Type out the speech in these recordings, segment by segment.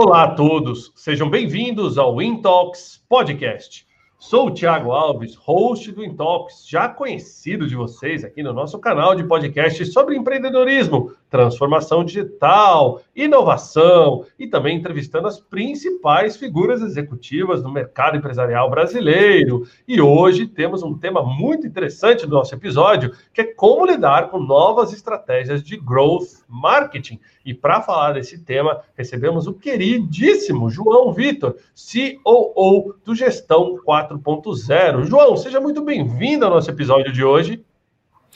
Olá a todos, sejam bem-vindos ao Intox Podcast. Sou o Thiago Alves, host do Intox, já conhecido de vocês aqui no nosso canal de podcast sobre empreendedorismo, transformação digital, inovação e também entrevistando as principais figuras executivas do mercado empresarial brasileiro. E hoje temos um tema muito interessante do nosso episódio, que é como lidar com novas estratégias de growth marketing. E para falar desse tema, recebemos o queridíssimo João Vitor, COO do Gestão 4.0. João, seja muito bem-vindo ao nosso episódio de hoje.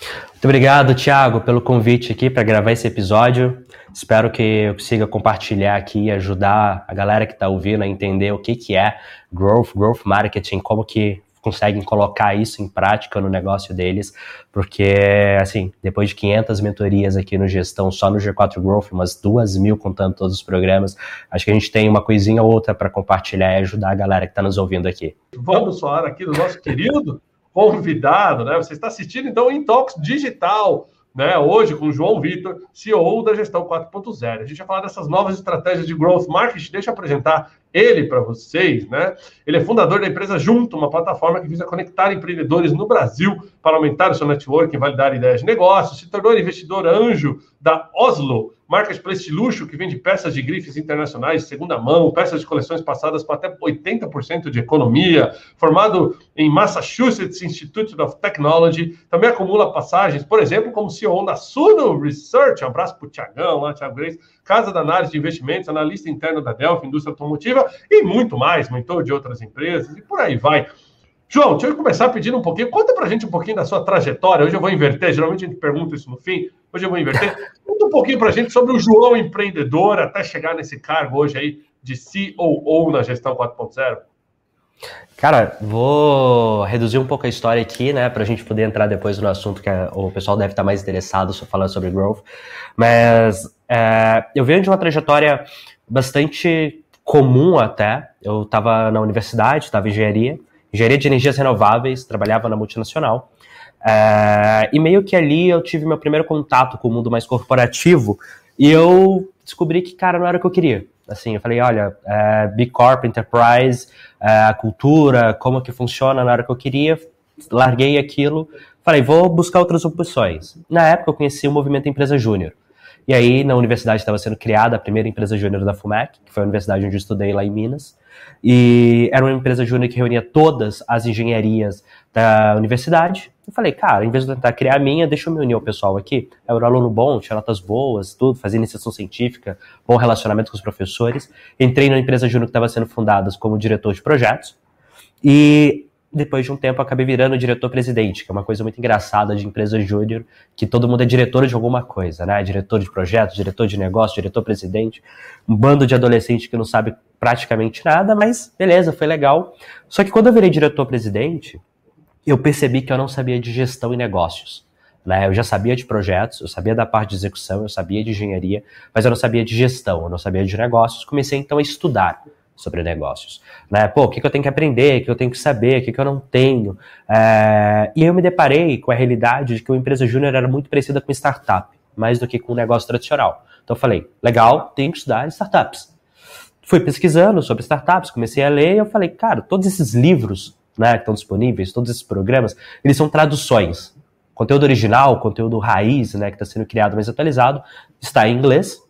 Muito obrigado, Thiago, pelo convite aqui para gravar esse episódio. Espero que eu consiga compartilhar aqui e ajudar a galera que está ouvindo a entender o que, que é growth, growth marketing, como que conseguem colocar isso em prática no negócio deles, porque, assim, depois de 500 mentorias aqui no gestão, só no G4 Growth, umas duas mil contando todos os programas, acho que a gente tem uma coisinha ou outra para compartilhar e ajudar a galera que está nos ouvindo aqui. Vamos falar aqui do nosso querido convidado, né? Você está assistindo, então, em Intox Digital, né, hoje com o João Vitor, CEO da Gestão 4.0. A gente vai falar dessas novas estratégias de growth marketing. Deixa eu apresentar ele para vocês, né? Ele é fundador da empresa Junto, uma plataforma que visa conectar empreendedores no Brasil para aumentar o seu network e validar ideias de negócio. Se tornou investidor anjo da Oslo, marketplace de luxo que vende peças de grifes internacionais de segunda mão, peças de coleções passadas com até 80% de economia, formado em Massachusetts Institute of Technology, também acumula passagens, por exemplo, como CEO da Suno Research, um abraço para o Tiagão, lá, Tiago Grace, Casa da Análise de Investimentos, analista interno da Delphi, indústria automotiva e muito mais, mentor de outras empresas e por aí vai. João, deixa eu começar pedindo um pouquinho. Conta pra gente um pouquinho da sua trajetória. Hoje eu vou inverter, geralmente a gente pergunta isso no fim. Hoje eu vou inverter. Conta um pouquinho pra gente sobre o João empreendedor até chegar nesse cargo hoje aí de COO na gestão 4.0. Cara, vou reduzir um pouco a história aqui, né, para a gente poder entrar depois no assunto que o pessoal deve estar mais interessado falando sobre growth. Mas é, eu venho de uma trajetória bastante comum até. Eu estava na universidade, estava em engenharia, engenharia de energias renováveis, trabalhava na multinacional. É, e meio que ali eu tive meu primeiro contato com o mundo mais corporativo e eu descobri que, cara, não era o que eu queria. Assim, eu falei, olha, é, Big Corp, Enterprise, é, a cultura, como que funciona na hora que eu queria, larguei aquilo, falei, vou buscar outras opções. Na época eu conheci o movimento Empresa Júnior. E aí, na universidade estava sendo criada a primeira empresa júnior da FUMEC, que foi a universidade onde eu estudei lá em Minas. E era uma empresa júnior que reunia todas as engenharias da universidade. Eu falei, cara, em vez de tentar criar a minha, deixa eu me unir ao pessoal aqui. Eu era um aluno bom, tinha notas boas, tudo, fazia iniciação científica, bom relacionamento com os professores. Entrei na empresa júnior que estava sendo fundada como diretor de projetos. E depois de um tempo acabei virando diretor-presidente, que é uma coisa muito engraçada de empresa júnior, que todo mundo é diretor de alguma coisa, né? Diretor de projetos, diretor de negócio, diretor-presidente, um bando de adolescente que não sabe praticamente nada, mas beleza, foi legal. Só que quando eu virei diretor-presidente, eu percebi que eu não sabia de gestão e negócios. Né? Eu já sabia de projetos, eu sabia da parte de execução, eu sabia de engenharia, mas eu não sabia de gestão, eu não sabia de negócios. Comecei então a estudar sobre negócios. Né? Pô, o que, que eu tenho que aprender, o que eu tenho que saber, o que, que eu não tenho. É... E eu me deparei com a realidade de que uma empresa júnior era muito parecida com startup, mais do que com um negócio tradicional. Então eu falei, legal, tenho que estudar startups. Fui pesquisando sobre startups, comecei a ler e eu falei, cara, todos esses livros né, que estão disponíveis, todos esses programas, eles são traduções. Conteúdo original, conteúdo raiz, né, que está sendo criado mais atualizado, está em inglês,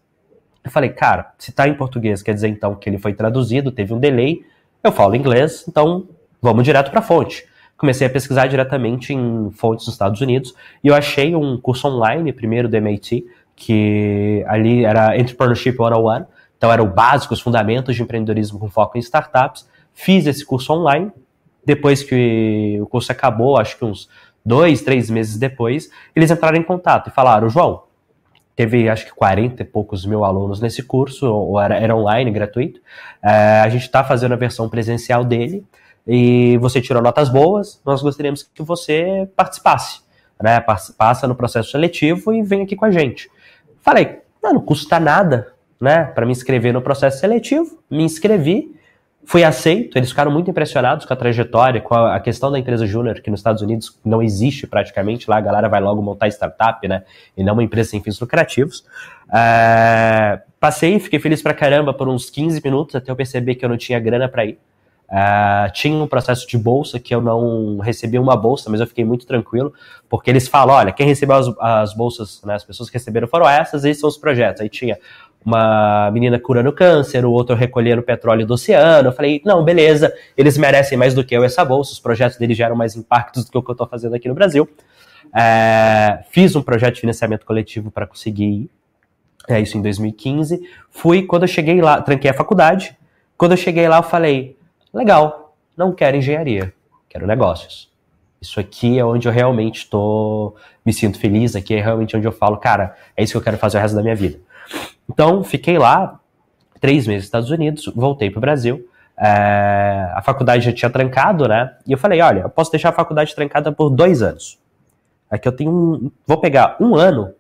eu falei, cara, se está em português, quer dizer então que ele foi traduzido, teve um delay. Eu falo inglês, então vamos direto para a fonte. Comecei a pesquisar diretamente em fontes dos Estados Unidos e eu achei um curso online, primeiro do MIT, que ali era Entrepreneurship 101, então era o básico, os fundamentos de empreendedorismo com foco em startups. Fiz esse curso online. Depois que o curso acabou, acho que uns dois, três meses depois, eles entraram em contato e falaram: João, teve acho que 40 e poucos mil alunos nesse curso, ou era, era online, gratuito. É, a gente está fazendo a versão presencial dele e você tirou notas boas, nós gostaríamos que você participasse, né? Passa no processo seletivo e vem aqui com a gente. Falei, não, não custa nada, né? Para me inscrever no processo seletivo, me inscrevi. Fui aceito, eles ficaram muito impressionados com a trajetória, com a, questão da empresa júnior, que nos Estados Unidos não existe praticamente, lá a galera vai logo montar startup, né? E não uma empresa sem fins lucrativos. É, passei, fiquei feliz pra caramba por uns 15 minutos até eu perceber que eu não tinha grana para ir. Uh, tinha um processo de bolsa que eu não recebi uma bolsa, mas eu fiquei muito tranquilo, porque eles falam: olha, quem recebeu as, as bolsas, né, as pessoas que receberam foram essas, esses são os projetos. Aí tinha uma menina curando câncer, o outro recolhendo petróleo do oceano. Eu falei: não, beleza, eles merecem mais do que eu essa bolsa, os projetos deles geram mais impactos do que o que eu estou fazendo aqui no Brasil. Uh, fiz um projeto de financiamento coletivo para conseguir ir, é isso em 2015. Fui, quando eu cheguei lá, tranquei a faculdade. Quando eu cheguei lá, eu falei Legal, não quero engenharia, quero negócios. Isso aqui é onde eu realmente estou, me sinto feliz, aqui é realmente onde eu falo, cara, é isso que eu quero fazer o resto da minha vida. Então, fiquei lá, três meses nos Estados Unidos, voltei para o Brasil, é, a faculdade já tinha trancado, né? E eu falei, olha, eu posso deixar a faculdade trancada por dois anos. Aqui eu tenho um, vou pegar um ano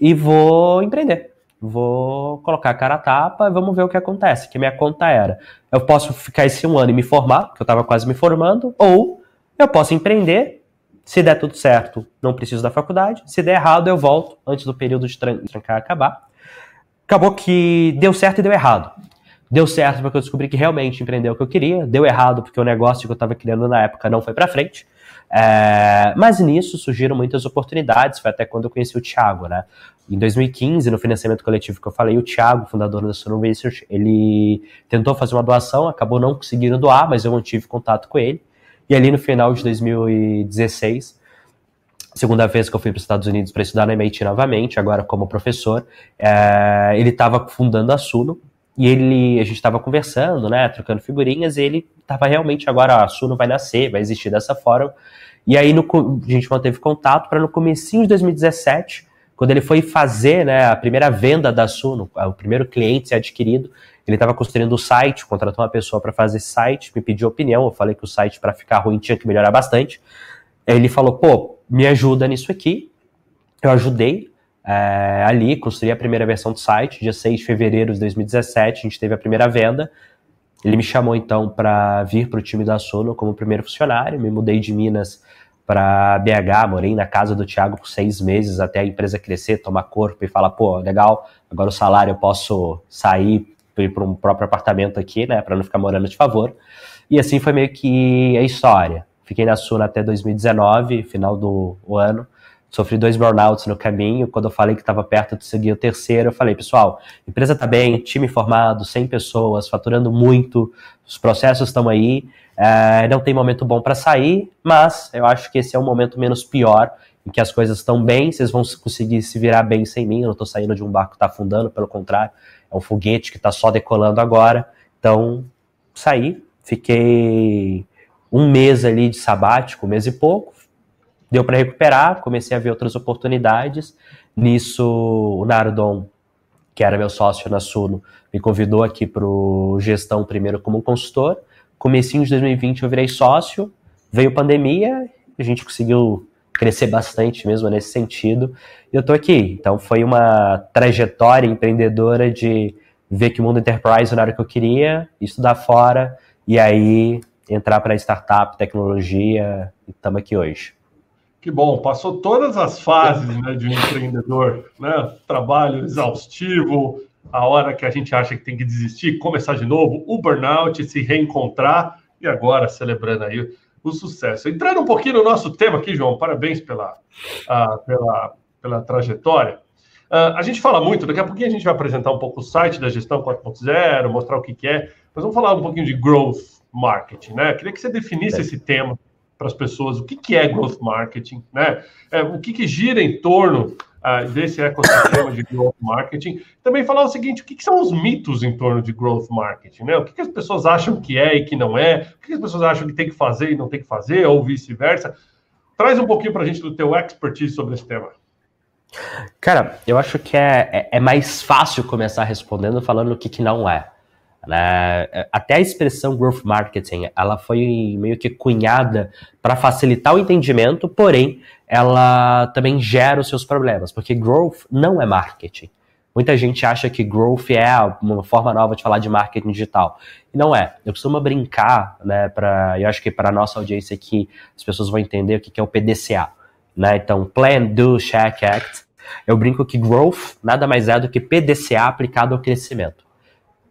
e vou empreender vou colocar a cara a tapa e vamos ver o que acontece. Que minha conta era: eu posso ficar esse um ano e me formar, porque eu estava quase me formando, ou eu posso empreender. Se der tudo certo, não preciso da faculdade. Se der errado, eu volto antes do período de trancar acabar. Acabou que deu certo e deu errado. Deu certo porque eu descobri que realmente empreender o que eu queria. Deu errado porque o negócio que eu estava criando na época não foi para frente. É, mas nisso surgiram muitas oportunidades. Foi até quando eu conheci o Thiago, né? Em 2015, no financiamento coletivo que eu falei, o Thiago, fundador da Suno Research, ele tentou fazer uma doação, acabou não conseguindo doar, mas eu mantive contato com ele. E ali no final de 2016, segunda vez que eu fui para os Estados Unidos para estudar na MIT novamente, agora como professor, é, ele estava fundando a Suno, e ele, a gente estava conversando, né, trocando figurinhas, e ele estava realmente agora, a Suno vai nascer, vai existir dessa forma. E aí no, a gente manteve contato para no comecinho de 2017 quando ele foi fazer né, a primeira venda da Suno, o primeiro cliente ser adquirido, ele estava construindo o site, contratou uma pessoa para fazer esse site, me pediu opinião, eu falei que o site para ficar ruim tinha que melhorar bastante. Ele falou, pô, me ajuda nisso aqui. Eu ajudei é, ali, construí a primeira versão do site, dia 6 de fevereiro de 2017, a gente teve a primeira venda. Ele me chamou então para vir para o time da Suno como primeiro funcionário, me mudei de Minas para BH, morei na casa do Thiago por seis meses até a empresa crescer, tomar corpo e falar, pô, legal, agora o salário eu posso sair ir para um próprio apartamento aqui, né, para não ficar morando de favor. E assim foi meio que a história. Fiquei na Suna até 2019, final do ano. Sofri dois burnouts no caminho. Quando eu falei que estava perto de seguir o terceiro, eu falei, pessoal, empresa está bem, time formado, 100 pessoas, faturando muito, os processos estão aí. É, não tem momento bom para sair, mas eu acho que esse é um momento menos pior, em que as coisas estão bem, vocês vão conseguir se virar bem sem mim. Eu não estou saindo de um barco que está afundando, pelo contrário, é um foguete que está só decolando agora. Então, saí, fiquei um mês ali de sabático, um mês e pouco, deu para recuperar, comecei a ver outras oportunidades. Nisso, o Nardon, que era meu sócio na Suno, me convidou aqui para Gestão primeiro como consultor comecinho de 2020 eu virei sócio, veio pandemia, a gente conseguiu crescer bastante mesmo nesse sentido, e eu tô aqui. Então foi uma trajetória empreendedora de ver que o mundo enterprise não era o que eu queria, estudar fora, e aí entrar para startup, tecnologia, e estamos aqui hoje. Que bom, passou todas as fases né, de um empreendedor, né? Trabalho exaustivo, a hora que a gente acha que tem que desistir, começar de novo, o burnout, se reencontrar e agora celebrando aí o sucesso. Entrando um pouquinho no nosso tema aqui, João, parabéns pela, uh, pela, pela trajetória. Uh, a gente fala muito, daqui a pouquinho a gente vai apresentar um pouco o site da gestão 4.0, mostrar o que, que é, mas vamos falar um pouquinho de growth marketing, né? Queria que você definisse é. esse tema para as pessoas, o que, que é growth marketing, né? É, o que, que gira em torno uh, desse ecossistema de growth marketing. Também falar o seguinte: o que, que, são os mitos em torno de growth marketing? Né? O que, que as pessoas acham que é e que não é? O que, as pessoas acham que tem que fazer e não tem que fazer, ou vice-versa? Traz um pouquinho para a gente do teu expertise sobre esse tema. Cara, eu acho que é, é, é mais fácil começar respondendo falando o que, que não é. Né? Até a expressão growth marketing, ela foi meio que cunhada para facilitar o entendimento, porém, ela também gera os seus problemas, porque growth não é marketing. Muita gente acha que growth é uma forma nova de falar de marketing digital. E não é. Eu costumo brincar, né, para, eu acho que para nossa audiência aqui, as pessoas vão entender o que é o PDCA, né? Então, Plan, Do, Check, Act. Eu brinco que growth nada mais é do que PDCA aplicado ao crescimento.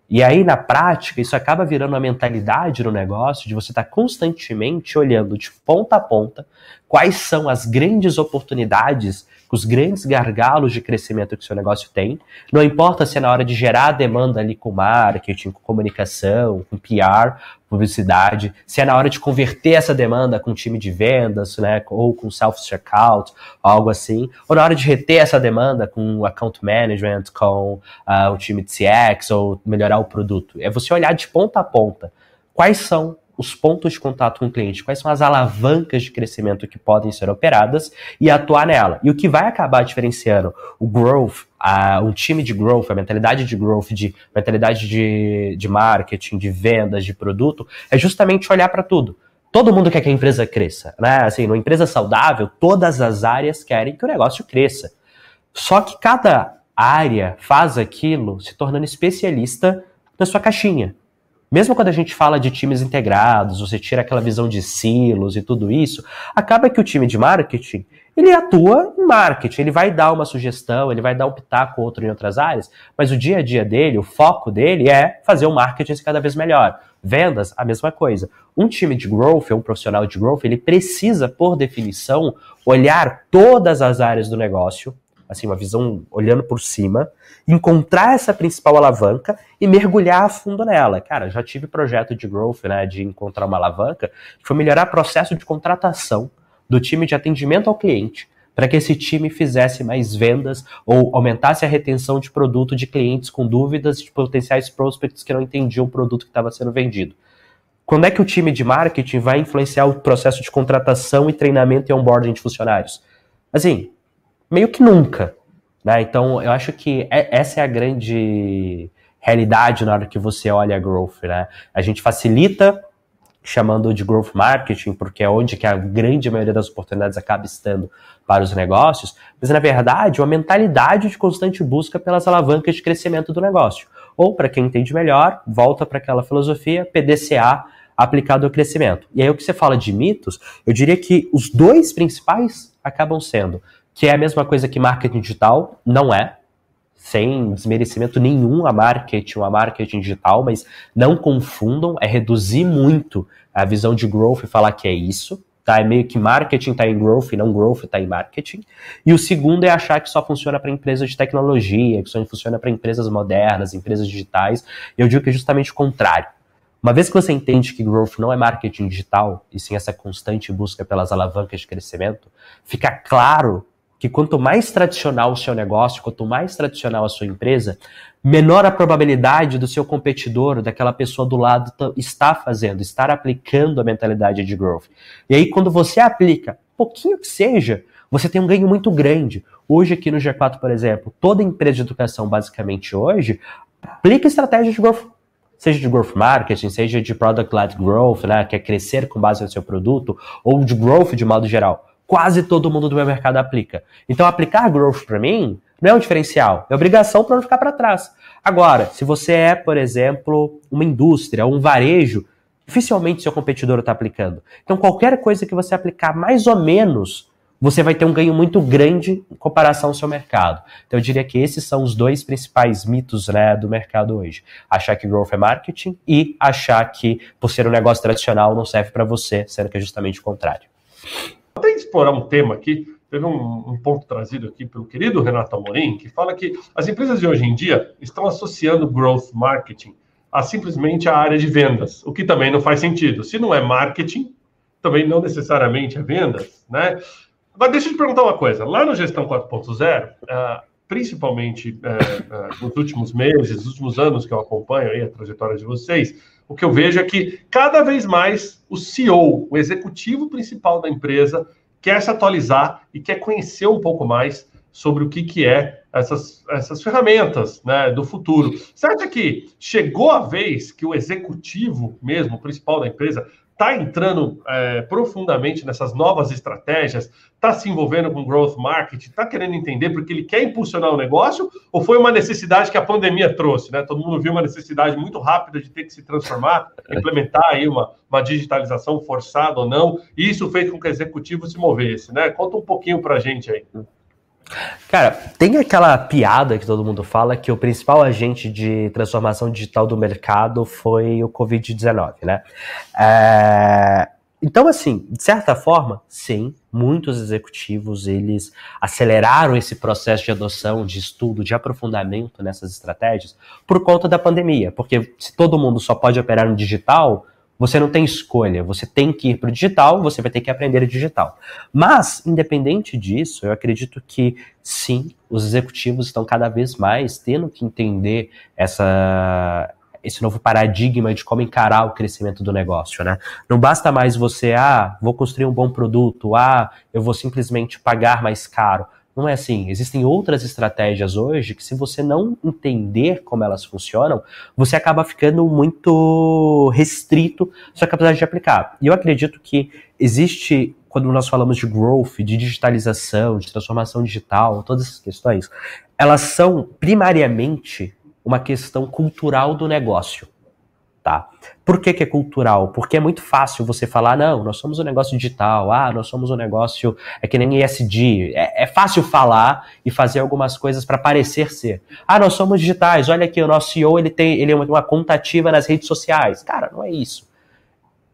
E aí, na prática, isso acaba virando uma mentalidade no negócio de você estar tá constantemente olhando de ponta a ponta quais são as grandes oportunidades, os grandes gargalos de crescimento que o seu negócio tem. Não importa se é na hora de gerar demanda ali com marketing, com comunicação, com PR, publicidade, se é na hora de converter essa demanda com time de vendas, né, ou com self-checkout, algo assim, ou na hora de reter essa demanda com account management, com uh, o time de CX, ou melhorar o produto. É você olhar de ponta a ponta quais são os pontos de contato com o cliente, quais são as alavancas de crescimento que podem ser operadas e atuar nela. E o que vai acabar diferenciando o growth, a, um time de growth, a mentalidade de growth, de mentalidade de, de marketing, de vendas, de produto, é justamente olhar para tudo. Todo mundo quer que a empresa cresça, né? Assim, numa empresa saudável, todas as áreas querem que o negócio cresça. Só que cada área faz aquilo se tornando especialista na sua caixinha. Mesmo quando a gente fala de times integrados, você tira aquela visão de silos e tudo isso, acaba que o time de marketing, ele atua em marketing, ele vai dar uma sugestão, ele vai dar um pitaco outro em outras áreas, mas o dia a dia dele, o foco dele é fazer o marketing cada vez melhor. Vendas, a mesma coisa. Um time de growth, um profissional de growth, ele precisa, por definição, olhar todas as áreas do negócio, assim, uma visão olhando por cima, encontrar essa principal alavanca e mergulhar a fundo nela. Cara, já tive projeto de growth, né, de encontrar uma alavanca, que foi melhorar o processo de contratação do time de atendimento ao cliente, para que esse time fizesse mais vendas ou aumentasse a retenção de produto de clientes com dúvidas de potenciais prospects que não entendiam o produto que estava sendo vendido. Quando é que o time de marketing vai influenciar o processo de contratação e treinamento e onboarding de funcionários? Assim, meio que nunca. Né? Então, eu acho que é, essa é a grande realidade na hora que você olha a growth. Né? A gente facilita chamando de growth marketing, porque é onde que a grande maioria das oportunidades acaba estando para os negócios, mas na verdade uma mentalidade de constante busca pelas alavancas de crescimento do negócio. Ou, para quem entende melhor, volta para aquela filosofia PDCA aplicado ao crescimento. E aí o que você fala de mitos, eu diria que os dois principais acabam sendo que é a mesma coisa que marketing digital, não é, sem desmerecimento nenhum a marketing, a marketing digital, mas não confundam, é reduzir muito a visão de growth e falar que é isso, tá? É meio que marketing está em growth e não growth está em marketing. E o segundo é achar que só funciona para empresas de tecnologia, que só funciona para empresas modernas, empresas digitais. Eu digo que é justamente o contrário. Uma vez que você entende que growth não é marketing digital, e sim essa constante busca pelas alavancas de crescimento, fica claro que quanto mais tradicional o seu negócio, quanto mais tradicional a sua empresa, menor a probabilidade do seu competidor, daquela pessoa do lado, estar fazendo, estar aplicando a mentalidade de growth. E aí, quando você aplica, pouquinho que seja, você tem um ganho muito grande. Hoje, aqui no G4, por exemplo, toda empresa de educação, basicamente hoje, aplica estratégia de growth seja de growth marketing, seja de product-led growth, né, que é crescer com base no seu produto, ou de growth de modo geral quase todo mundo do meu mercado aplica. Então, aplicar growth para mim não é um diferencial, é obrigação para não ficar para trás. Agora, se você é, por exemplo, uma indústria, um varejo, dificilmente seu competidor está aplicando. Então, qualquer coisa que você aplicar mais ou menos, você vai ter um ganho muito grande em comparação ao seu mercado. Então, eu diria que esses são os dois principais mitos né, do mercado hoje. Achar que growth é marketing e achar que, por ser um negócio tradicional, não serve para você, sendo que é justamente o contrário até explorar um tema aqui, teve um, um, ponto trazido aqui pelo querido Renato Amorim, que fala que as empresas de hoje em dia estão associando growth marketing a simplesmente a área de vendas, o que também não faz sentido. Se não é marketing, também não necessariamente é vendas, né? Mas deixa eu te perguntar uma coisa. Lá no Gestão 4.0, uh, principalmente uh, uh, nos últimos meses, nos últimos anos que eu acompanho aí a trajetória de vocês, o que eu vejo é que cada vez mais o CEO, o executivo principal da empresa, quer se atualizar e quer conhecer um pouco mais sobre o que, que é essas, essas ferramentas né, do futuro. Acha que chegou a vez que o executivo mesmo, o principal da empresa, está entrando é, profundamente nessas novas estratégias, está se envolvendo com growth marketing, está querendo entender porque ele quer impulsionar o negócio, ou foi uma necessidade que a pandemia trouxe, né? Todo mundo viu uma necessidade muito rápida de ter que se transformar, implementar aí uma, uma digitalização forçada ou não, e isso fez com que o executivo se movesse, né? Conta um pouquinho para a gente aí. Cara, tem aquela piada que todo mundo fala que o principal agente de transformação digital do mercado foi o Covid-19, né? É... Então, assim, de certa forma, sim, muitos executivos eles aceleraram esse processo de adoção, de estudo, de aprofundamento nessas estratégias por conta da pandemia, porque se todo mundo só pode operar no digital, você não tem escolha, você tem que ir para o digital, você vai ter que aprender digital. Mas, independente disso, eu acredito que sim, os executivos estão cada vez mais tendo que entender essa, esse novo paradigma de como encarar o crescimento do negócio, né? Não basta mais você, ah, vou construir um bom produto, ah, eu vou simplesmente pagar mais caro. Não é assim. Existem outras estratégias hoje que, se você não entender como elas funcionam, você acaba ficando muito restrito sua capacidade de aplicar. E eu acredito que existe, quando nós falamos de growth, de digitalização, de transformação digital, todas essas questões, elas são primariamente uma questão cultural do negócio. Tá? Por que, que, é cultural? Porque é muito fácil você falar, não, nós somos um negócio digital, ah, nós somos um negócio, é que nem ESG. É, é fácil falar e fazer algumas coisas para parecer ser. Ah, nós somos digitais, olha aqui, o nosso CEO ele tem ele é uma, uma conta ativa nas redes sociais. Cara, não é isso.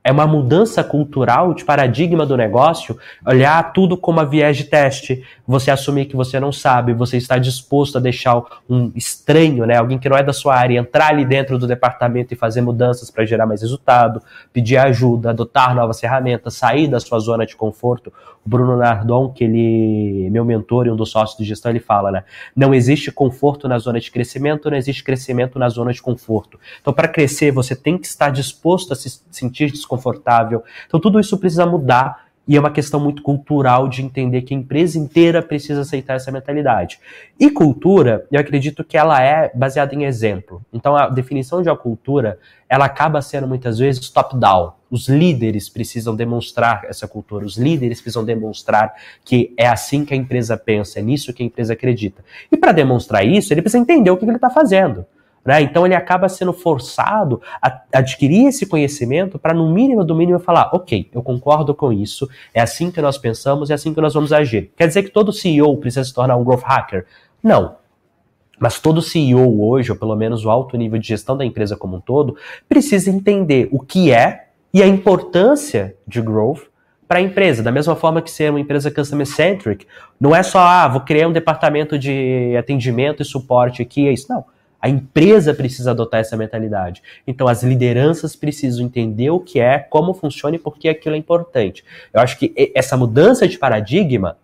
É uma mudança cultural de paradigma do negócio, olhar tudo como a viés de teste, você assumir que você não sabe, você está disposto a deixar um estranho, né, alguém que não é da sua área, entrar ali dentro do departamento e fazer mudanças para gerar mais resultado, pedir ajuda, adotar novas ferramentas, sair da sua zona de conforto. O Bruno Nardon, que ele, meu mentor e um dos sócios de gestão, ele fala, né, não existe conforto na zona de crescimento, não existe crescimento na zona de conforto. Então, para crescer, você tem que estar disposto a se sentir desconfortável desconfortável. Então tudo isso precisa mudar e é uma questão muito cultural de entender que a empresa inteira precisa aceitar essa mentalidade. E cultura, eu acredito que ela é baseada em exemplo. Então a definição de uma cultura, ela acaba sendo muitas vezes top-down. Os líderes precisam demonstrar essa cultura, os líderes precisam demonstrar que é assim que a empresa pensa, é nisso que a empresa acredita. E para demonstrar isso, ele precisa entender o que ele está fazendo. Né? Então ele acaba sendo forçado a adquirir esse conhecimento para, no mínimo do mínimo, falar: ok, eu concordo com isso, é assim que nós pensamos, é assim que nós vamos agir. Quer dizer que todo CEO precisa se tornar um growth hacker? Não. Mas todo CEO hoje, ou pelo menos o alto nível de gestão da empresa como um todo, precisa entender o que é e a importância de growth para a empresa. Da mesma forma que ser uma empresa customer centric, não é só, ah, vou criar um departamento de atendimento e suporte aqui, é isso. Não a empresa precisa adotar essa mentalidade. Então, as lideranças precisam entender o que é, como funciona e por que aquilo é importante. Eu acho que essa mudança de paradigma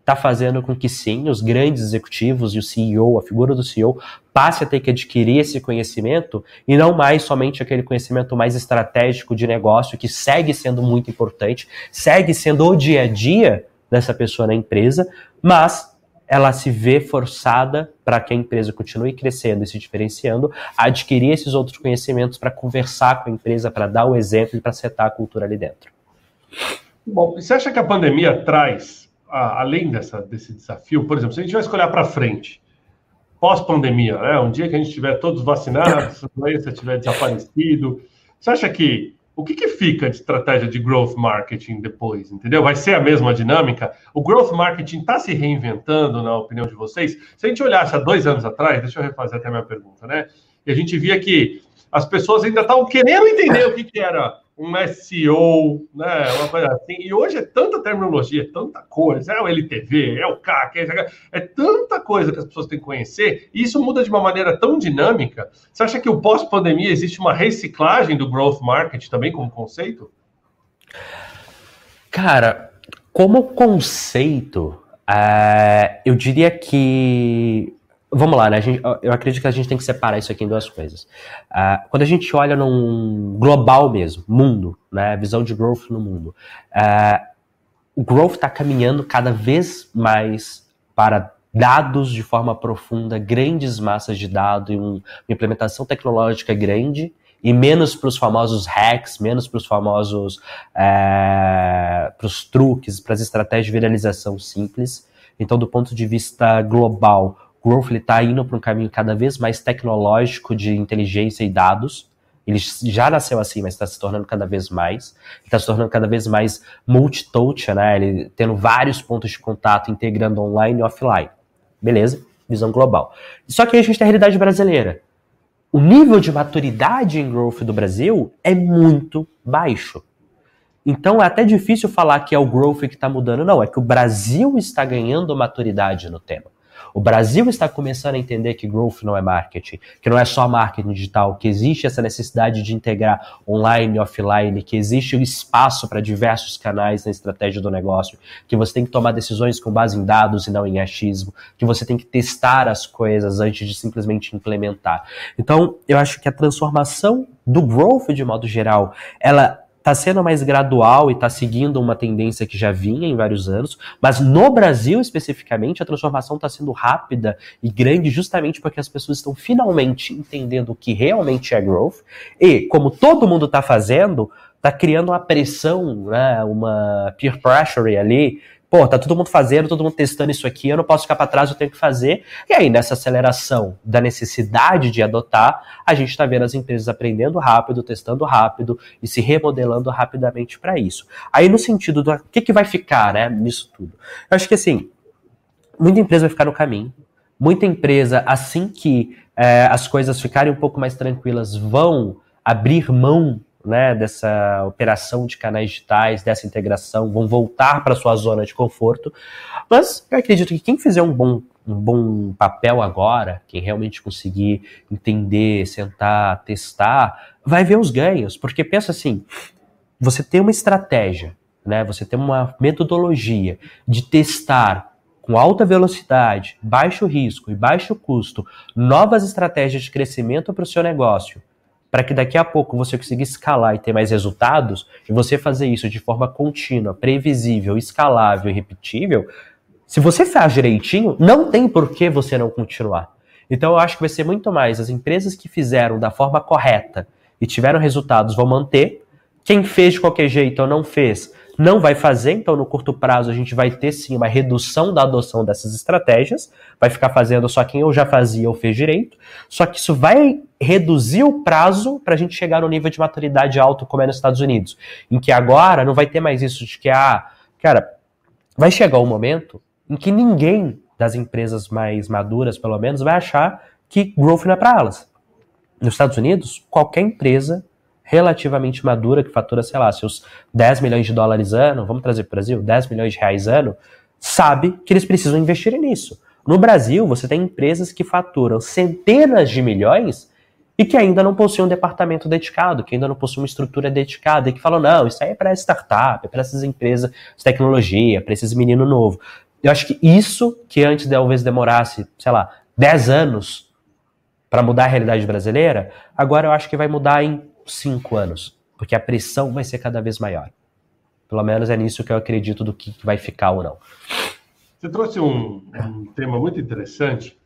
está fazendo com que, sim, os grandes executivos e o CEO, a figura do CEO, passe a ter que adquirir esse conhecimento e não mais somente aquele conhecimento mais estratégico de negócio, que segue sendo muito importante, segue sendo o dia a dia dessa pessoa na empresa, mas ela se vê forçada, para que a empresa continue crescendo e se diferenciando, a adquirir esses outros conhecimentos para conversar com a empresa, para dar o exemplo e para setar a cultura ali dentro. Bom, você acha que a pandemia traz, além dessa, desse desafio, por exemplo, se a gente vai escolher para frente, pós-pandemia, né? um dia que a gente estiver todos vacinados, a doença tiver desaparecido, você acha que o que, que, fica de estratégia de growth marketing depois, entendeu? Vai ser a mesma dinâmica? O growth marketing está se reinventando, na opinião de vocês? Se a gente olhasse há dois anos atrás, deixa eu refazer até a minha pergunta, né? E a gente via que as pessoas ainda estavam querendo entender o que, que era um SEO, né? Uma coisa assim. E hoje é tanta terminologia, tanta coisa. É o LTV, é o CAC, é, é tanta coisa que as pessoas têm que conhecer. E isso muda de uma maneira tão dinâmica. Você acha que o pós-pandemia existe uma reciclagem do growth market também como conceito? Cara, como conceito, uh, eu diria que Vamos lá, né? Gente, eu acredito que a gente tem que separar isso aqui em duas coisas. Uh, quando a gente olha num global mesmo, mundo, né? Visão de growth no mundo, uh, o growth está caminhando cada vez mais para dados de forma profunda, grandes massas de dados e um, uma implementação tecnológica grande e menos para os famosos hacks, menos para os famosos é, para os truques, para as estratégias de viralização simples. Então, do ponto de vista global, Growth está indo para um caminho cada vez mais tecnológico de inteligência e dados. Ele já nasceu assim, mas está se tornando cada vez mais. Está se tornando cada vez mais multi-touch, né? Ele tendo vários pontos de contato, integrando online e offline. Beleza? Visão global. Só que aí a gente tem a realidade brasileira o nível de maturidade em growth do Brasil é muito baixo. Então é até difícil falar que é o growth que está mudando, não, é que o Brasil está ganhando maturidade no tema. O Brasil está começando a entender que growth não é marketing, que não é só marketing digital, que existe essa necessidade de integrar online e offline, que existe o espaço para diversos canais na estratégia do negócio, que você tem que tomar decisões com base em dados e não em achismo, que você tem que testar as coisas antes de simplesmente implementar. Então, eu acho que a transformação do growth de modo geral, ela está sendo mais gradual e está seguindo uma tendência que já vinha em vários anos, mas no Brasil especificamente a transformação está sendo rápida e grande justamente porque as pessoas estão finalmente entendendo o que realmente é growth. E como todo mundo está fazendo, está criando uma pressão, né, uma peer pressure ali pô, tá todo mundo fazendo, todo mundo testando isso aqui, eu não posso ficar para trás, eu tenho que fazer. E aí, nessa aceleração da necessidade de adotar, a gente está vendo as empresas aprendendo rápido, testando rápido e se remodelando rapidamente para isso. Aí, no sentido do que, que vai ficar, né, nisso tudo? Eu acho que assim, muita empresa vai ficar no caminho. Muita empresa, assim que é, as coisas ficarem um pouco mais tranquilas, vão abrir mão né, dessa operação de canais digitais, dessa integração, vão voltar para sua zona de conforto. Mas eu acredito que quem fizer um bom, um bom papel agora, quem realmente conseguir entender, sentar, testar, vai ver os ganhos. Porque pensa assim, você tem uma estratégia, né, você tem uma metodologia de testar com alta velocidade, baixo risco e baixo custo, novas estratégias de crescimento para o seu negócio para que daqui a pouco você consiga escalar e ter mais resultados, e você fazer isso de forma contínua, previsível, escalável e repetível, se você faz direitinho, não tem por que você não continuar. Então eu acho que vai ser muito mais as empresas que fizeram da forma correta e tiveram resultados vão manter. Quem fez de qualquer jeito ou não fez, não vai fazer, então no curto prazo a gente vai ter sim uma redução da adoção dessas estratégias, vai ficar fazendo só quem eu já fazia ou fez direito, só que isso vai reduzir o prazo para a gente chegar no nível de maturidade alto como é nos Estados Unidos, em que agora não vai ter mais isso de que, ah, cara, vai chegar um momento em que ninguém das empresas mais maduras, pelo menos, vai achar que growth não é para elas. Nos Estados Unidos, qualquer empresa relativamente madura, que fatura, sei lá, seus 10 milhões de dólares ano, vamos trazer para o Brasil, 10 milhões de reais ano, sabe que eles precisam investir nisso. No Brasil, você tem empresas que faturam centenas de milhões e que ainda não possuem um departamento dedicado, que ainda não possuem uma estrutura dedicada, e que falam, não, isso aí é para startup, é para essas empresas de tecnologia, para esses meninos novos. Eu acho que isso, que antes talvez demorasse, sei lá, 10 anos para mudar a realidade brasileira, agora eu acho que vai mudar em cinco anos, porque a pressão vai ser cada vez maior. Pelo menos é nisso que eu acredito do que vai ficar ou não. Você trouxe um, um tema muito interessante.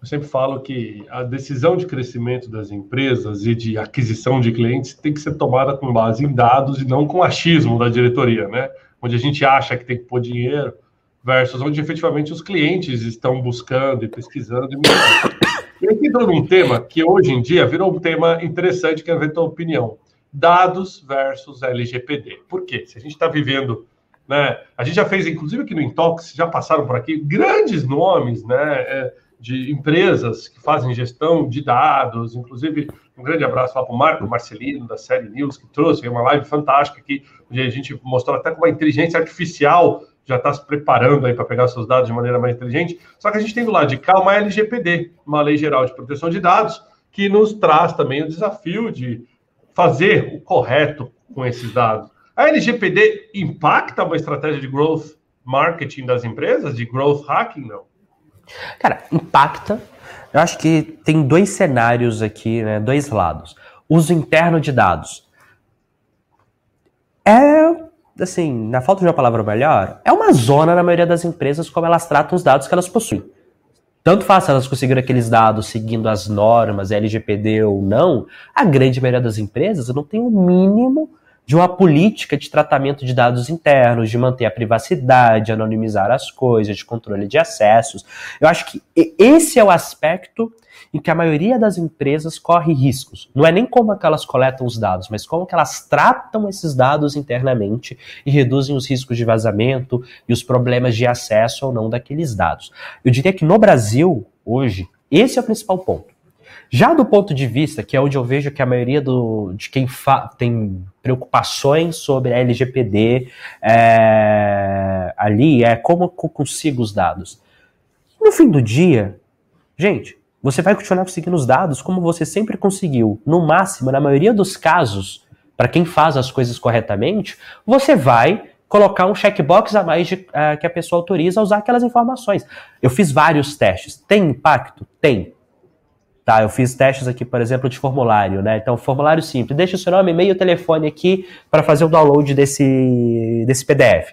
Eu sempre falo que a decisão de crescimento das empresas e de aquisição de clientes tem que ser tomada com base em dados e não com achismo da diretoria, né? Onde a gente acha que tem que pôr dinheiro versus onde efetivamente os clientes estão buscando e pesquisando e e aqui entrou num tema que hoje em dia virou um tema interessante, que é a tua opinião. Dados versus LGPD. Por quê? Se a gente está vivendo, né? A gente já fez, inclusive aqui no Intox, já passaram por aqui grandes nomes, né? É, de empresas que fazem gestão de dados, inclusive um grande abraço lá para o Marco Marcelino, da série News, que trouxe uma live fantástica aqui, onde a gente mostrou até como a inteligência artificial já está se preparando aí para pegar seus dados de maneira mais inteligente. Só que a gente tem do lado de cá uma LGPD, uma Lei Geral de Proteção de Dados, que nos traz também o desafio de fazer o correto com esses dados. A LGPD impacta uma estratégia de growth marketing das empresas, de growth hacking, não? Cara, impacta. Eu acho que tem dois cenários aqui, né, dois lados. Uso interno de dados. É assim, na falta de uma palavra melhor, é uma zona na maioria das empresas como elas tratam os dados que elas possuem. tanto faz elas conseguiram aqueles dados seguindo as normas, LGPD ou não, a grande maioria das empresas não tem o mínimo de uma política de tratamento de dados internos, de manter a privacidade, anonimizar as coisas, de controle de acessos. Eu acho que esse é o aspecto em que a maioria das empresas corre riscos. Não é nem como é que elas coletam os dados, mas como que elas tratam esses dados internamente e reduzem os riscos de vazamento e os problemas de acesso ou não daqueles dados. Eu diria que no Brasil, hoje, esse é o principal ponto. Já do ponto de vista, que é onde eu vejo que a maioria do, de quem tem preocupações sobre a LGPD é, ali é como eu consigo os dados. No fim do dia, gente, você vai continuar conseguindo os dados como você sempre conseguiu. No máximo, na maioria dos casos, para quem faz as coisas corretamente, você vai colocar um checkbox a mais de, uh, que a pessoa autoriza a usar aquelas informações. Eu fiz vários testes. Tem impacto? Tem. Tá, eu fiz testes aqui, por exemplo, de formulário, né? Então, formulário simples. Deixa o seu nome, e-mail, telefone aqui para fazer o download desse, desse PDF.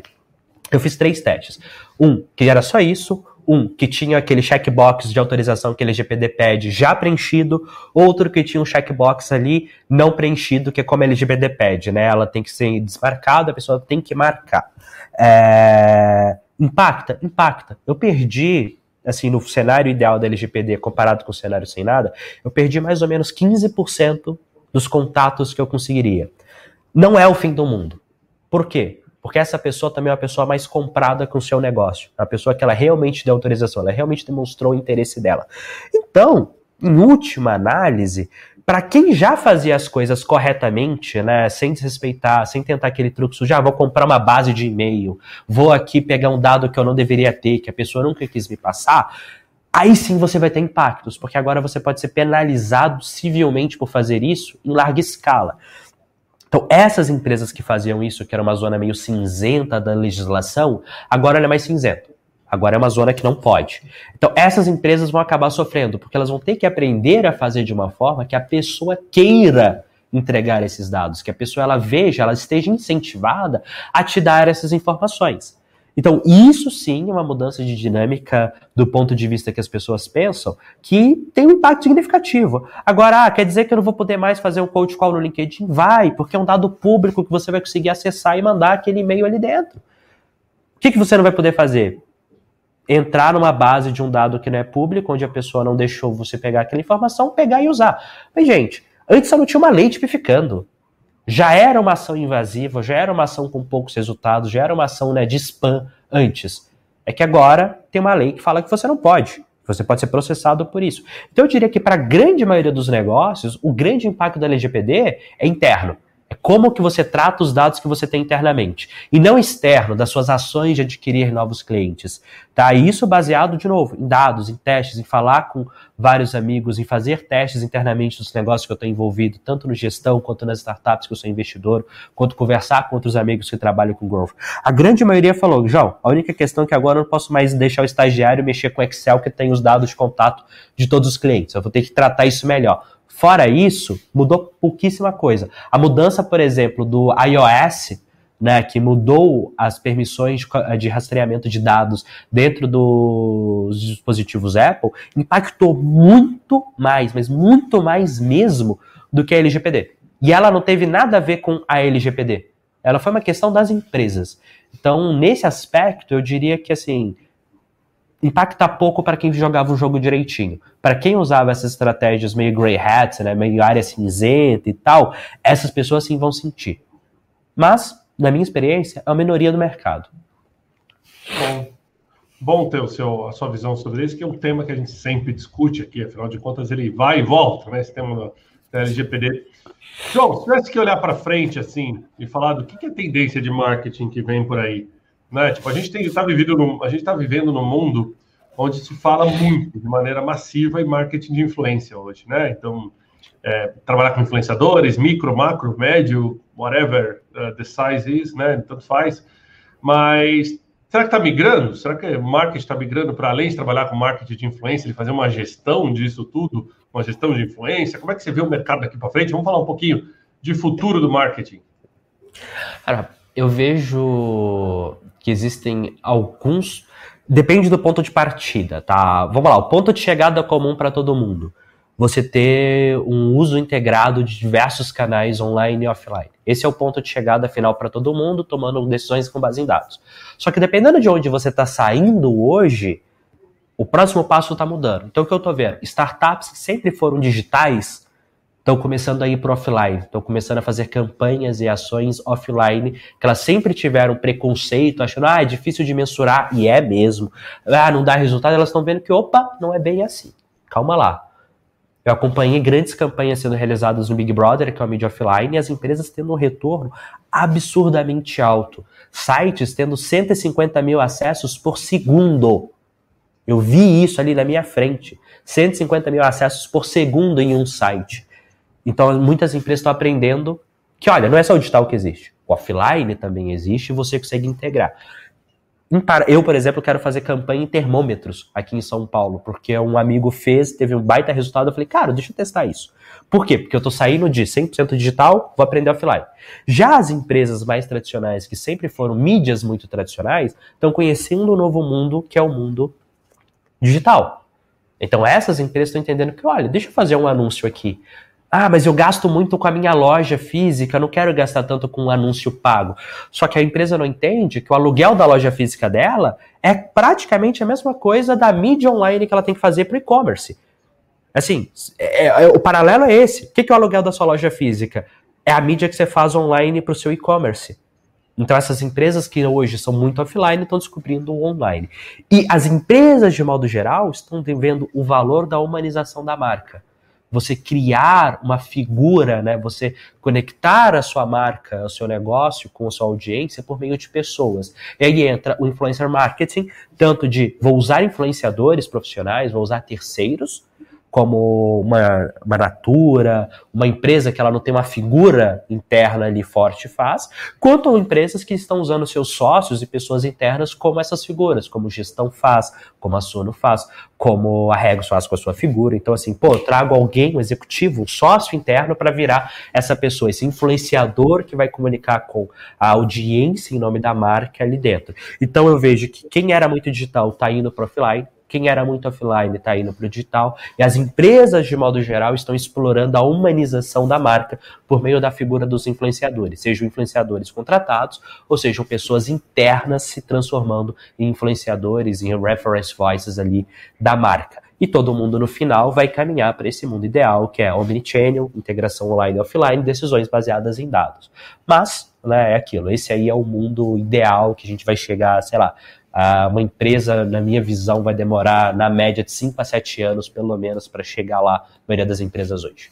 Eu fiz três testes. Um, que era só isso. Um, que tinha aquele checkbox de autorização que a LGPD pede já preenchido. Outro que tinha um checkbox ali não preenchido, que é como a LGPD pede, né? Ela tem que ser desmarcada, a pessoa tem que marcar. É... Impacta? Impacta. Eu perdi assim, no cenário ideal da LGPD comparado com o cenário sem nada, eu perdi mais ou menos 15% dos contatos que eu conseguiria. Não é o fim do mundo. Por quê? Porque essa pessoa também é uma pessoa mais comprada com o seu negócio. É uma pessoa que ela realmente deu autorização, ela realmente demonstrou o interesse dela. Então, em última análise, para quem já fazia as coisas corretamente, né, sem desrespeitar, sem tentar aquele truque sujo, ah, vou comprar uma base de e-mail, vou aqui pegar um dado que eu não deveria ter, que a pessoa nunca quis me passar, aí sim você vai ter impactos, porque agora você pode ser penalizado civilmente por fazer isso em larga escala. Então, essas empresas que faziam isso, que era uma zona meio cinzenta da legislação, agora é mais cinzenta. Agora é uma zona que não pode. Então, essas empresas vão acabar sofrendo, porque elas vão ter que aprender a fazer de uma forma que a pessoa queira entregar esses dados, que a pessoa ela veja, ela esteja incentivada a te dar essas informações. Então, isso sim é uma mudança de dinâmica do ponto de vista que as pessoas pensam, que tem um impacto significativo. Agora, ah, quer dizer que eu não vou poder mais fazer um coach call no LinkedIn? Vai, porque é um dado público que você vai conseguir acessar e mandar aquele e-mail ali dentro. O que, que você não vai poder fazer? entrar numa base de um dado que não é público, onde a pessoa não deixou você pegar aquela informação, pegar e usar. Mas, gente, antes só não tinha uma lei tipificando. Já era uma ação invasiva, já era uma ação com poucos resultados, já era uma ação né, de spam antes. É que agora tem uma lei que fala que você não pode. Você pode ser processado por isso. Então eu diria que para a grande maioria dos negócios, o grande impacto da LGPD é interno. É como que você trata os dados que você tem internamente. E não externo, das suas ações de adquirir novos clientes. Tá? E isso baseado, de novo, em dados, em testes, em falar com vários amigos, em fazer testes internamente dos negócios que eu estou envolvido, tanto no gestão quanto nas startups que eu sou investidor, quanto conversar com outros amigos que trabalham com growth. A grande maioria falou, João, a única questão é que agora eu não posso mais deixar o estagiário mexer com Excel que tem os dados de contato de todos os clientes. Eu vou ter que tratar isso melhor. Fora isso, mudou pouquíssima coisa. A mudança, por exemplo, do iOS, né, que mudou as permissões de, rastreamento de dados dentro dos dispositivos Apple, impactou muito mais, mas muito mais mesmo do que a LGPD. E ela não teve nada a ver com a LGPD. Ela foi uma questão das empresas. Então, nesse aspecto, eu diria que assim, impacta pouco para quem jogava o jogo direitinho. Para quem usava essas estratégias meio grey hat, né, meio área cinzenta e tal, essas pessoas sim vão sentir. Mas, na minha experiência, é a minoria do mercado. Bom, bom ter o seu, a sua visão sobre isso, que é um tema que a gente sempre discute aqui, afinal de contas ele vai e volta, né, esse tema da LGPD. João, se tivesse que olhar para frente assim e falar do que, que é tendência de marketing que vem por aí, né? Tipo, a gente está vivendo a gente está vivendo num mundo onde se fala muito de maneira massiva em marketing de influência hoje, né? Então, é, trabalhar com influenciadores, micro, macro, médio, whatever uh, the size is, né? Tanto faz. Mas será que está migrando? Será que o marketing está migrando para além de trabalhar com marketing de influência, de fazer uma gestão disso tudo, uma gestão de influência? Como é que você vê o mercado daqui para frente? Vamos falar um pouquinho de futuro do marketing. Cara, eu vejo que existem alguns Depende do ponto de partida, tá? Vamos lá, o ponto de chegada comum para todo mundo. Você ter um uso integrado de diversos canais online e offline. Esse é o ponto de chegada final para todo mundo, tomando decisões com base em dados. Só que dependendo de onde você está saindo hoje, o próximo passo está mudando. Então o que eu estou vendo? Startups que sempre foram digitais estão começando a ir para offline, estão começando a fazer campanhas e ações offline, que elas sempre tiveram preconceito, achando, ah, é difícil de mensurar, e é mesmo. Ah, não dá resultado, elas estão vendo que, opa, não é bem assim. Calma lá. Eu acompanhei grandes campanhas sendo realizadas no Big Brother, que é uma mídia offline, e as empresas tendo um retorno absurdamente alto. Sites tendo 150 mil acessos por segundo. Eu vi isso ali na minha frente. 150 mil acessos por segundo em um site. Então, muitas empresas estão aprendendo que, olha, não é só o digital que existe. O offline também existe e você consegue integrar. Eu, por exemplo, quero fazer campanha em termômetros aqui em São Paulo, porque um amigo fez, teve um baita resultado. Eu falei, cara, deixa eu testar isso. Por quê? Porque eu tô saindo de 100% digital, vou aprender offline. Já as empresas mais tradicionais, que sempre foram mídias muito tradicionais, estão conhecendo um novo mundo, que é o mundo digital. Então essas empresas estão entendendo que, olha, deixa eu fazer um anúncio aqui. Ah, mas eu gasto muito com a minha loja física, não quero gastar tanto com um anúncio pago. Só que a empresa não entende que o aluguel da loja física dela é praticamente a mesma coisa da mídia online que ela tem que fazer para o e-commerce. Assim, é, é, o paralelo é esse. O que, que é o aluguel da sua loja física? É a mídia que você faz online para o seu e-commerce. Então, essas empresas que hoje são muito offline estão descobrindo o online. E as empresas, de modo geral, estão vendo o valor da humanização da marca você criar uma figura, né? Você conectar a sua marca, o seu negócio com a sua audiência por meio de pessoas. E aí entra o influencer marketing, tanto de vou usar influenciadores profissionais, vou usar terceiros, como uma, uma Natura, uma empresa que ela não tem uma figura interna ali forte faz, quanto empresas que estão usando seus sócios e pessoas internas como essas figuras, como gestão faz, como a Sono faz, como a Regos faz com a sua figura. Então, assim, pô, trago alguém, um executivo, um sócio interno para virar essa pessoa, esse influenciador que vai comunicar com a audiência em nome da marca ali dentro. Então eu vejo que quem era muito digital está indo para offline, quem era muito offline está indo para o digital, e as empresas, de modo geral, estão explorando a humanização da marca por meio da figura dos influenciadores, sejam influenciadores contratados, ou sejam pessoas internas se transformando em influenciadores, em reference voices ali da marca. E todo mundo no final vai caminhar para esse mundo ideal, que é omnichannel, integração online e offline, decisões baseadas em dados. Mas, né, é aquilo, esse aí é o mundo ideal que a gente vai chegar, sei lá, uma empresa, na minha visão, vai demorar na média de 5 a 7 anos, pelo menos, para chegar lá, a maioria das empresas hoje.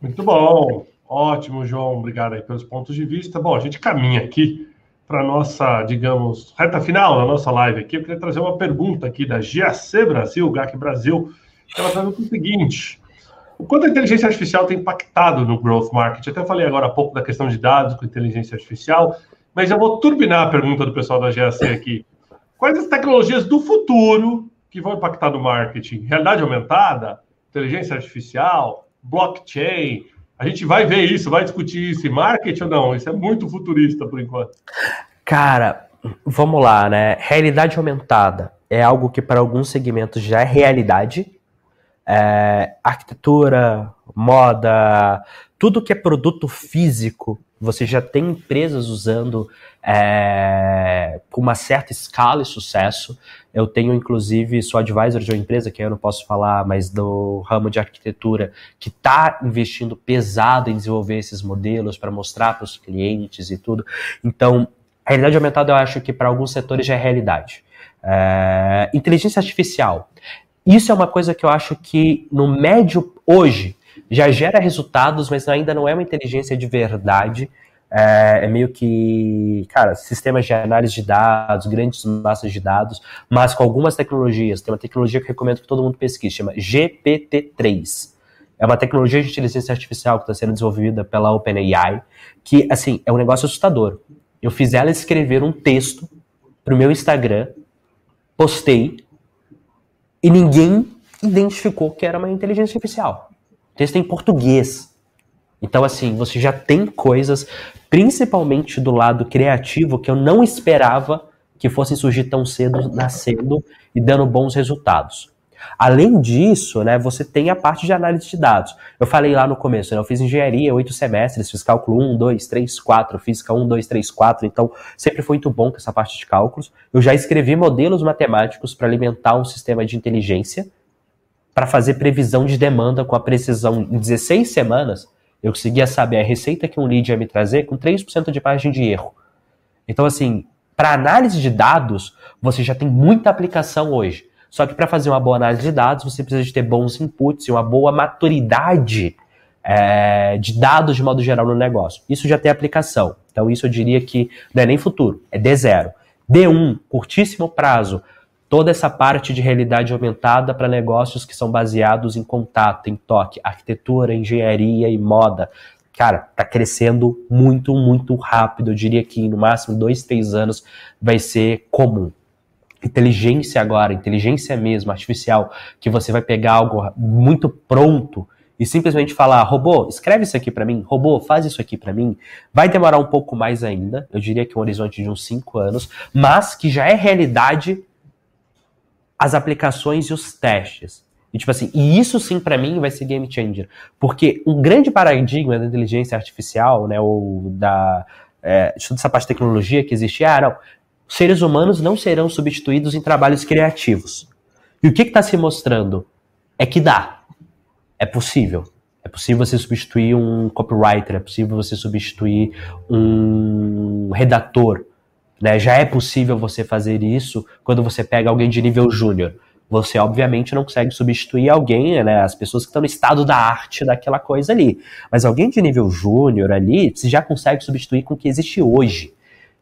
Muito bom. Ótimo, João. Obrigado aí pelos pontos de vista. Bom, a gente caminha aqui para a nossa, digamos, reta final da nossa live aqui. Eu queria trazer uma pergunta aqui da GAC Brasil, GAC Brasil, que ela pergunta o seguinte. O quanto a inteligência artificial tem impactado no growth market? Até falei agora há pouco da questão de dados com inteligência artificial. Mas eu vou turbinar a pergunta do pessoal da GAC aqui. Quais as tecnologias do futuro que vão impactar no marketing? Realidade aumentada? Inteligência artificial? Blockchain? A gente vai ver isso, vai discutir isso em marketing ou não? Isso é muito futurista por enquanto. Cara, vamos lá, né? Realidade aumentada é algo que para alguns segmentos já é realidade. É, arquitetura, moda, tudo que é produto físico você já tem empresas usando é, com uma certa escala e sucesso. Eu tenho, inclusive, sou advisor de uma empresa, que eu não posso falar, mas do ramo de arquitetura, que está investindo pesado em desenvolver esses modelos para mostrar para os clientes e tudo. Então, a realidade aumentada eu acho que para alguns setores já é realidade. É, inteligência artificial. Isso é uma coisa que eu acho que no médio hoje já gera resultados, mas ainda não é uma inteligência de verdade. É, é, meio que, cara, sistemas de análise de dados, grandes massas de dados, mas com algumas tecnologias. Tem uma tecnologia que recomendo que todo mundo pesquise, chama GPT-3. É uma tecnologia de inteligência artificial que está sendo desenvolvida pela OpenAI, que, assim, é um negócio assustador. Eu fiz ela escrever um texto para o meu Instagram, postei, e ninguém identificou que era uma inteligência artificial texto em português. Então, assim, você já tem coisas, principalmente do lado criativo, que eu não esperava que fossem surgir tão cedo, nascendo e dando bons resultados. Além disso, né, você tem a parte de análise de dados. Eu falei lá no começo, né, eu fiz engenharia, oito semestres, fiz cálculo 1, 2, 3, 4, física 1, 2, 3, 4, então sempre foi muito bom com essa parte de cálculos. Eu já escrevi modelos matemáticos para alimentar um sistema de inteligência, para fazer previsão de demanda com a precisão em 16 semanas, eu conseguia saber a receita que um lead ia me trazer com 3% de margem de erro. Então, assim, para análise de dados, você já tem muita aplicação hoje. Só que para fazer uma boa análise de dados, você precisa de ter bons inputs e uma boa maturidade é, de dados de modo geral no negócio. Isso já tem aplicação. Então, isso eu diria que não é nem futuro, é D0. D1, curtíssimo prazo, toda essa parte de realidade aumentada para negócios que são baseados em contato, em toque, arquitetura, engenharia e moda. Cara, tá crescendo muito, muito rápido. Eu diria que no máximo dois, três anos vai ser comum inteligência agora, inteligência mesmo, artificial, que você vai pegar algo muito pronto e simplesmente falar, robô, escreve isso aqui para mim, robô, faz isso aqui para mim, vai demorar um pouco mais ainda, eu diria que um horizonte de uns 5 anos, mas que já é realidade as aplicações e os testes. E tipo assim, e isso sim para mim vai ser game changer, porque um grande paradigma da inteligência artificial, né, ou da é, toda essa parte de tecnologia que existe, ah, não, seres humanos não serão substituídos em trabalhos criativos. E o que está se mostrando? É que dá. É possível. É possível você substituir um copywriter, é possível você substituir um redator. Né? Já é possível você fazer isso quando você pega alguém de nível júnior. Você, obviamente, não consegue substituir alguém, né? As pessoas que estão no estado da arte daquela coisa ali. Mas alguém de nível júnior ali, você já consegue substituir com o que existe hoje.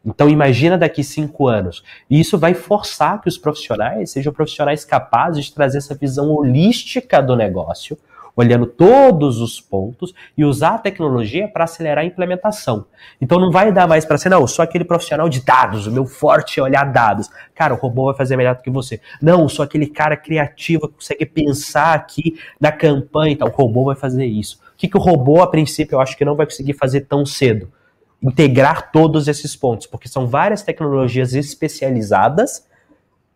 Então imagina daqui cinco anos. E isso vai forçar que os profissionais sejam profissionais capazes de trazer essa visão holística do negócio, olhando todos os pontos e usar a tecnologia para acelerar a implementação. Então não vai dar mais para ser, não, sou aquele profissional de dados, o meu forte é olhar dados. Cara, o robô vai fazer melhor do que você. Não, sou aquele cara criativo que consegue pensar aqui na campanha, então o robô vai fazer isso. O que, que o robô, a princípio, eu acho que não vai conseguir fazer tão cedo? integrar todos esses pontos, porque são várias tecnologias especializadas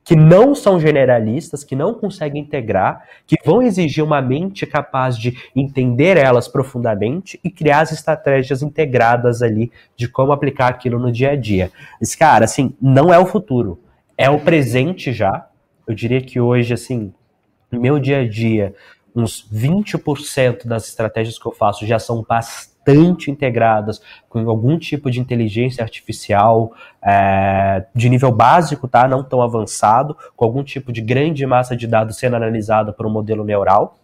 que não são generalistas, que não conseguem integrar, que vão exigir uma mente capaz de entender elas profundamente e criar as estratégias integradas ali de como aplicar aquilo no dia a dia. Esse cara, assim, não é o futuro, é o presente já. Eu diria que hoje, assim, no meu dia a dia, uns 20% das estratégias que eu faço já são bastante bastante integradas com algum tipo de inteligência artificial é, de nível básico, tá? Não tão avançado, com algum tipo de grande massa de dados sendo analisada por um modelo neural,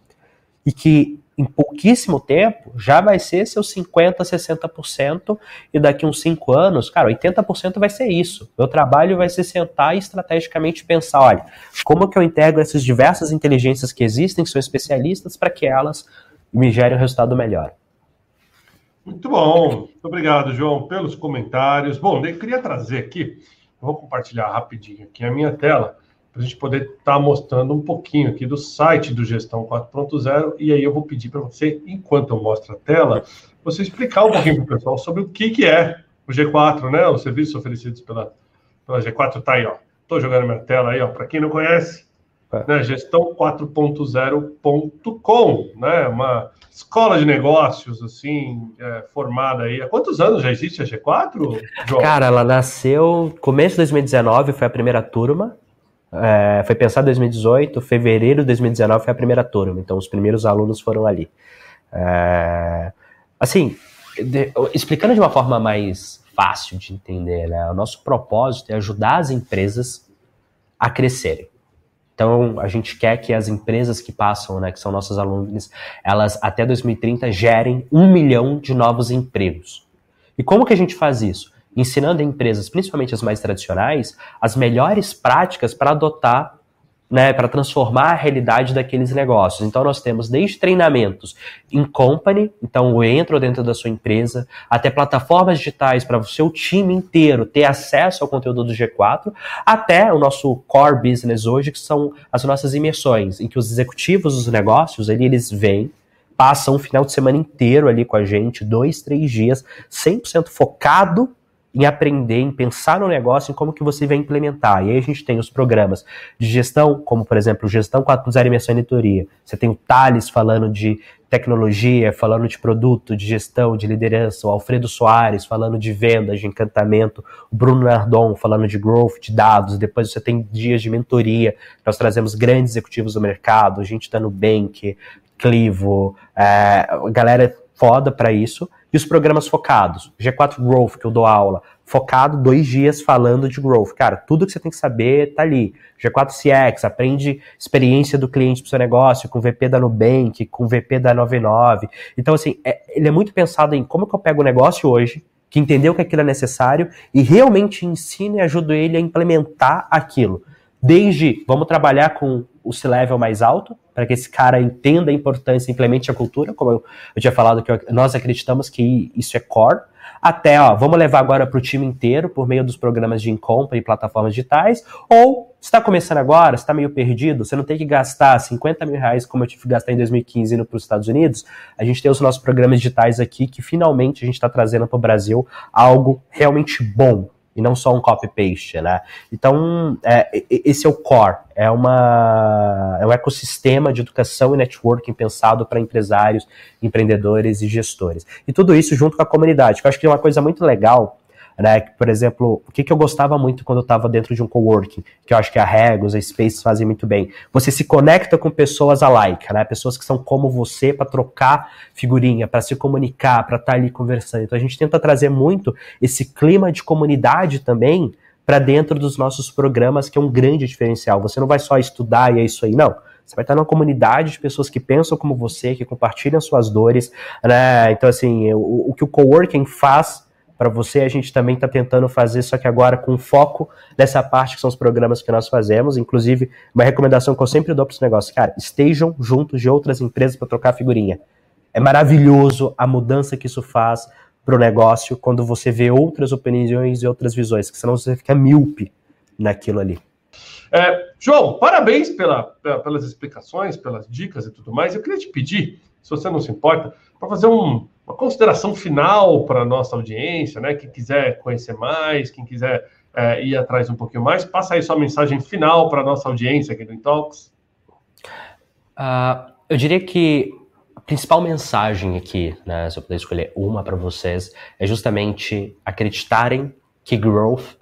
e que em pouquíssimo tempo já vai ser seus 50%, 60%, e daqui uns 5 anos, cara, 80% vai ser isso. Meu trabalho vai ser sentar e estrategicamente pensar, olha, como que eu integro essas diversas inteligências que existem, que são especialistas, para que elas me gerem um resultado melhor. Muito bom. Muito obrigado, João, pelos comentários. Bom, eu queria trazer aqui, vou compartilhar rapidinho aqui a minha tela, para a gente poder estar tá mostrando um pouquinho aqui do site do Gestão 4.0, e aí eu vou pedir para você, enquanto eu mostro a tela, você explicar um pouquinho para o pessoal sobre o que, que é o G4, né? Os serviços oferecidos pela, pela G4 tá aí, ó. Estou jogando minha tela aí, ó. Para quem não conhece. Né? gestão 4.0.com, né? Uma escola de negócios, assim, é, formada aí. Há quantos anos já existe a G4, João? Cara, ela nasceu começo de 2019, foi a primeira turma. É, foi pensada em 2018, fevereiro de 2019 foi a primeira turma, então os primeiros alunos foram ali. É, assim, de, explicando de uma forma mais fácil de entender, né? O nosso propósito é ajudar as empresas a crescerem. Então, a gente quer que as empresas que passam, né, que são nossos alunos, elas até 2030 gerem um milhão de novos empregos. E como que a gente faz isso? Ensinando empresas, principalmente as mais tradicionais, as melhores práticas para adotar né, para transformar a realidade daqueles negócios. Então nós temos desde treinamentos em company, então eu entro dentro da sua empresa, até plataformas digitais para o seu time inteiro ter acesso ao conteúdo do G4, até o nosso core business hoje, que são as nossas imersões, em que os executivos dos negócios, ali, eles vêm, passam um final de semana inteiro ali com a gente, dois, três dias, 100% focado em aprender, em pensar no negócio, em como que você vai implementar. E aí a gente tem os programas de gestão, como por exemplo, gestão 4.0 imersão e mentoria. Você tem o Thales falando de tecnologia, falando de produto, de gestão, de liderança, o Alfredo Soares falando de vendas, de encantamento, o Bruno Nardon falando de growth, de dados, depois você tem dias de mentoria, nós trazemos grandes executivos do mercado, a gente está no Bank, Clivo, é, galera foda para isso, e os programas focados, G4 Growth, que eu dou aula, focado dois dias falando de growth. Cara, tudo que você tem que saber tá ali. G4 CX, aprende experiência do cliente pro seu negócio, com VP da Nubank, com VP da 99. Então, assim, é, ele é muito pensado em como que eu pego o negócio hoje, que entendeu que aquilo é necessário, e realmente ensino e ajudo ele a implementar aquilo. Desde, vamos trabalhar com o C-level mais alto, para que esse cara entenda a importância implemente a cultura, como eu, eu tinha falado que nós acreditamos que isso é core, até, ó, vamos levar agora para o time inteiro por meio dos programas de compra e plataformas digitais, ou está começando agora, está meio perdido, você não tem que gastar 50 mil reais como eu tive que gastar em 2015 indo para os Estados Unidos, a gente tem os nossos programas digitais aqui que finalmente a gente está trazendo para o Brasil algo realmente bom, e não só um copy-paste, né? Então, é, esse é o core, é, uma, é um ecossistema de educação e networking pensado para empresários, empreendedores e gestores. E tudo isso junto com a comunidade, que eu acho que é uma coisa muito legal né? Por exemplo, o que, que eu gostava muito quando eu estava dentro de um coworking, que eu acho que a Regos, a Space fazem muito bem. Você se conecta com pessoas alike, né? Pessoas que são como você para trocar figurinha, para se comunicar, para estar tá ali conversando. Então a gente tenta trazer muito esse clima de comunidade também para dentro dos nossos programas, que é um grande diferencial. Você não vai só estudar e é isso aí, não. Você vai estar numa comunidade de pessoas que pensam como você, que compartilham suas dores, né? Então, assim, o, o que o coworking faz para você, a gente também está tentando fazer, só que agora com foco nessa parte que são os programas que nós fazemos. Inclusive, uma recomendação que eu sempre dou para esse negócio, cara, estejam juntos de outras empresas para trocar figurinha. É maravilhoso a mudança que isso faz para o negócio quando você vê outras opiniões e outras visões, que senão você fica míope naquilo ali. É, João, parabéns pela, pelas explicações, pelas dicas e tudo mais. Eu queria te pedir, se você não se importa, para fazer um, uma consideração final para a nossa audiência, né? Quem quiser conhecer mais, quem quiser é, ir atrás um pouquinho mais, passa aí sua mensagem final para a nossa audiência aqui do Intox. Uh, eu diria que a principal mensagem aqui, né, se eu puder escolher uma para vocês, é justamente acreditarem que growth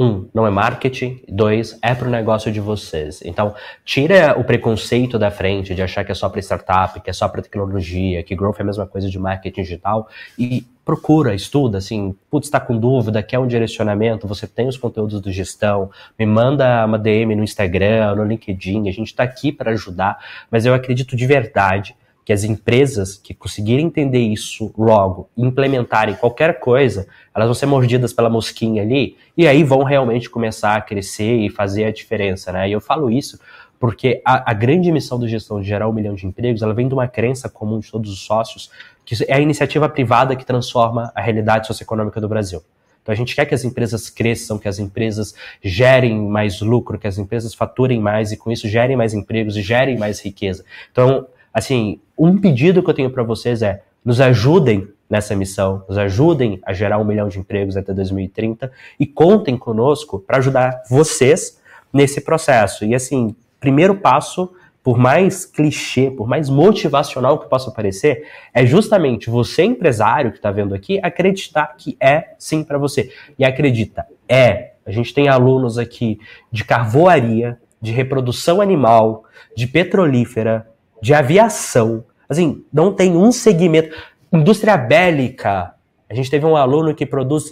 um, não é marketing. Dois, é para o negócio de vocês. Então, tira o preconceito da frente de achar que é só para startup, que é só para tecnologia, que growth é a mesma coisa de marketing digital e procura, estuda, assim, putz, está com dúvida, quer um direcionamento, você tem os conteúdos do gestão, me manda uma DM no Instagram, no LinkedIn, a gente está aqui para ajudar, mas eu acredito de verdade que as empresas que conseguirem entender isso logo implementarem qualquer coisa, elas vão ser mordidas pela mosquinha ali e aí vão realmente começar a crescer e fazer a diferença, né? E eu falo isso porque a, a grande missão do gestão de gerar um milhão de empregos, ela vem de uma crença comum de todos os sócios, que é a iniciativa privada que transforma a realidade socioeconômica do Brasil. Então a gente quer que as empresas cresçam, que as empresas gerem mais lucro, que as empresas faturem mais e com isso gerem mais empregos e gerem mais riqueza. Então, assim, um pedido que eu tenho para vocês é nos ajudem nessa missão, nos ajudem a gerar um milhão de empregos até 2030 e contem conosco para ajudar vocês nesse processo. E assim, primeiro passo, por mais clichê, por mais motivacional que possa parecer, é justamente você, empresário que está vendo aqui, acreditar que é sim para você. E acredita, é. A gente tem alunos aqui de carvoaria, de reprodução animal, de petrolífera, de aviação. Assim, não tem um segmento. Indústria bélica. A gente teve um aluno que produz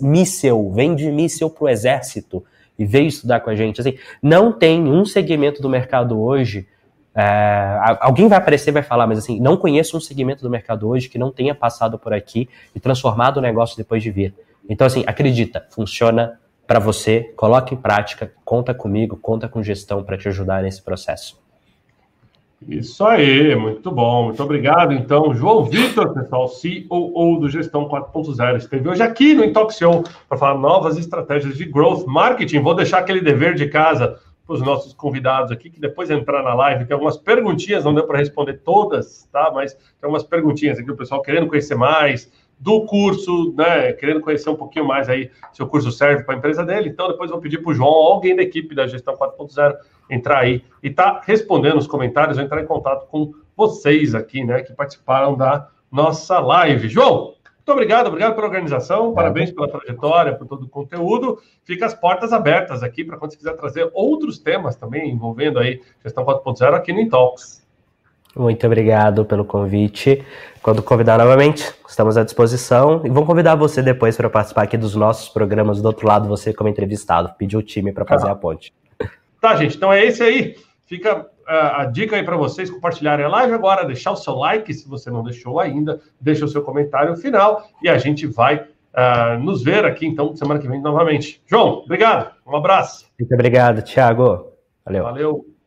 míssel, vende míssel para o exército e veio estudar com a gente. Assim, não tem um segmento do mercado hoje. É, alguém vai aparecer e vai falar, mas assim, não conheço um segmento do mercado hoje que não tenha passado por aqui e transformado o negócio depois de vir. Então, assim, acredita, funciona para você, coloque em prática, conta comigo, conta com gestão para te ajudar nesse processo. Isso aí, muito bom. Muito obrigado, então. João Vitor, pessoal, COO do Gestão 4.0, esteve hoje aqui no Intox Show para falar novas estratégias de growth marketing. Vou deixar aquele dever de casa para os nossos convidados aqui, que depois entrar na live, tem algumas perguntinhas, não deu para responder todas, tá? Mas tem algumas perguntinhas aqui, o pessoal querendo conhecer mais, do curso, né? Querendo conhecer um pouquinho mais aí se o curso serve para a empresa dele. Então, depois vou pedir para o João, alguém da equipe da Gestão 4.0, entrar aí e tá respondendo os comentários, ou entrar em contato com vocês aqui, né? Que participaram da nossa live. João, muito obrigado, obrigado pela organização, parabéns pela trajetória, por todo o conteúdo. Fica as portas abertas aqui para quando você quiser trazer outros temas também envolvendo aí gestão 4.0 aqui no Intalks. Muito obrigado pelo convite. Quando convidar novamente, estamos à disposição. E vamos convidar você depois para participar aqui dos nossos programas do outro lado, você como entrevistado, pedir o time para fazer ah. a ponte. Tá, gente, então é esse aí. Fica a, a dica aí para vocês compartilharem a live agora, deixar o seu like se você não deixou ainda, deixa o seu comentário final e a gente vai uh, nos ver aqui então semana que vem novamente. João, obrigado, um abraço. Muito obrigado, Thiago. Valeu. Valeu.